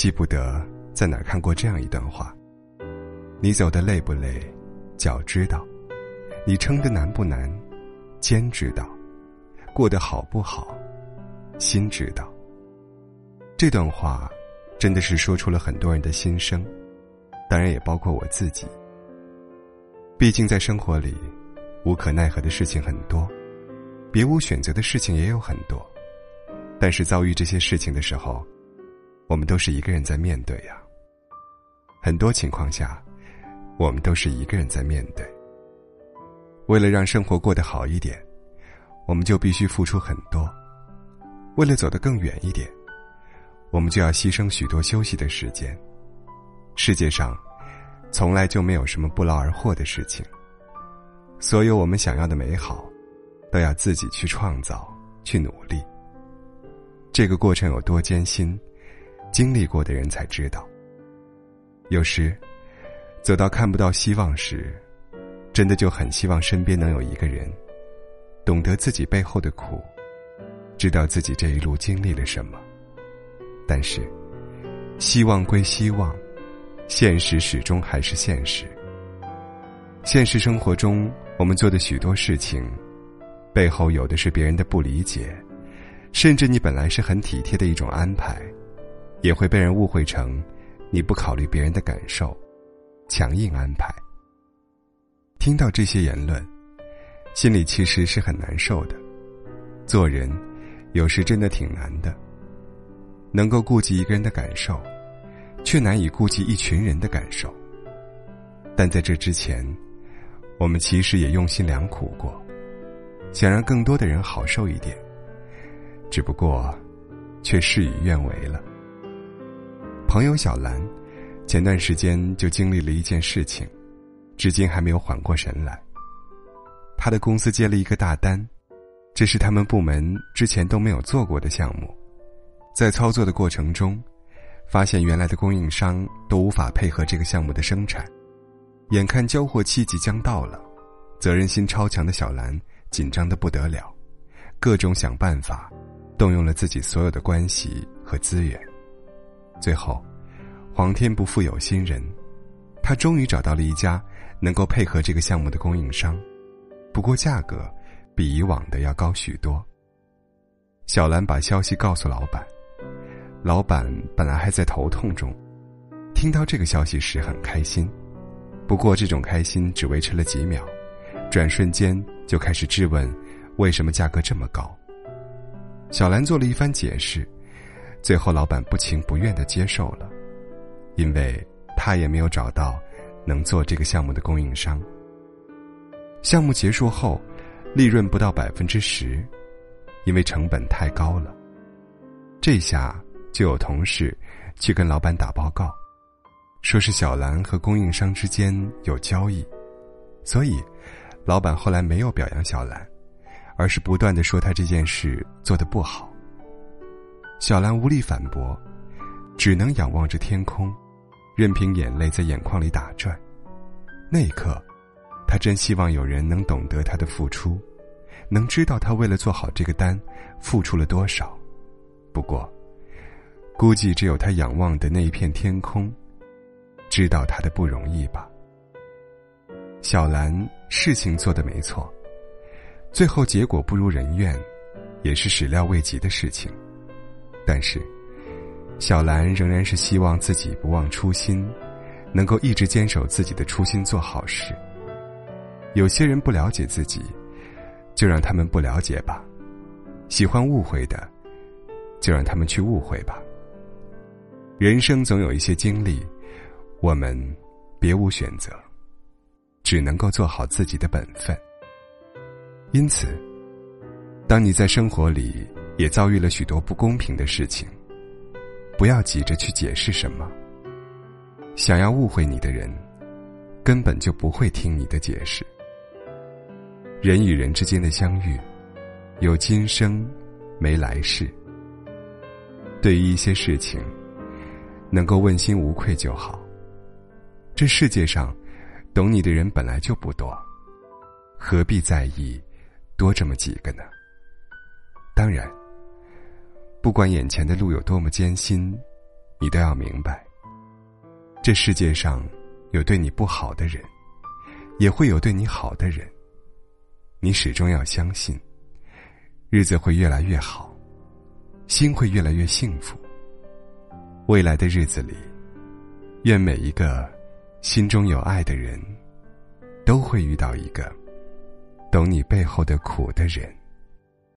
记不得在哪看过这样一段话：你走的累不累，脚知道；你撑的难不难，肩知道；过得好不好，心知道。这段话，真的是说出了很多人的心声，当然也包括我自己。毕竟在生活里，无可奈何的事情很多，别无选择的事情也有很多。但是遭遇这些事情的时候，我们都是一个人在面对呀。很多情况下，我们都是一个人在面对。为了让生活过得好一点，我们就必须付出很多；为了走得更远一点，我们就要牺牲许多休息的时间。世界上。从来就没有什么不劳而获的事情。所有我们想要的美好，都要自己去创造、去努力。这个过程有多艰辛，经历过的人才知道。有时，走到看不到希望时，真的就很希望身边能有一个人，懂得自己背后的苦，知道自己这一路经历了什么。但是，希望归希望。现实始终还是现实。现实生活中，我们做的许多事情，背后有的是别人的不理解，甚至你本来是很体贴的一种安排，也会被人误会成你不考虑别人的感受，强硬安排。听到这些言论，心里其实是很难受的。做人，有时真的挺难的，能够顾及一个人的感受。却难以顾及一群人的感受。但在这之前，我们其实也用心良苦过，想让更多的人好受一点。只不过，却事与愿违了。朋友小兰，前段时间就经历了一件事情，至今还没有缓过神来。他的公司接了一个大单，这是他们部门之前都没有做过的项目，在操作的过程中。发现原来的供应商都无法配合这个项目的生产，眼看交货期即将到了，责任心超强的小兰紧张的不得了，各种想办法，动用了自己所有的关系和资源，最后，皇天不负有心人，他终于找到了一家能够配合这个项目的供应商，不过价格比以往的要高许多。小兰把消息告诉老板。老板本来还在头痛中，听到这个消息时很开心，不过这种开心只维持了几秒，转瞬间就开始质问：为什么价格这么高？小兰做了一番解释，最后老板不情不愿的接受了，因为他也没有找到能做这个项目的供应商。项目结束后，利润不到百分之十，因为成本太高了。这下。就有同事去跟老板打报告，说是小兰和供应商之间有交易，所以老板后来没有表扬小兰，而是不断的说他这件事做的不好。小兰无力反驳，只能仰望着天空，任凭眼泪在眼眶里打转。那一刻，他真希望有人能懂得他的付出，能知道他为了做好这个单付出了多少。不过。估计只有他仰望的那一片天空，知道他的不容易吧。小兰事情做的没错，最后结果不如人愿，也是始料未及的事情。但是，小兰仍然是希望自己不忘初心，能够一直坚守自己的初心，做好事。有些人不了解自己，就让他们不了解吧；喜欢误会的，就让他们去误会吧。人生总有一些经历，我们别无选择，只能够做好自己的本分。因此，当你在生活里也遭遇了许多不公平的事情，不要急着去解释什么。想要误会你的人，根本就不会听你的解释。人与人之间的相遇，有今生，没来世。对于一些事情。能够问心无愧就好。这世界上，懂你的人本来就不多，何必在意多这么几个呢？当然，不管眼前的路有多么艰辛，你都要明白，这世界上有对你不好的人，也会有对你好的人。你始终要相信，日子会越来越好，心会越来越幸福。未来的日子里，愿每一个心中有爱的人，都会遇到一个懂你背后的苦的人。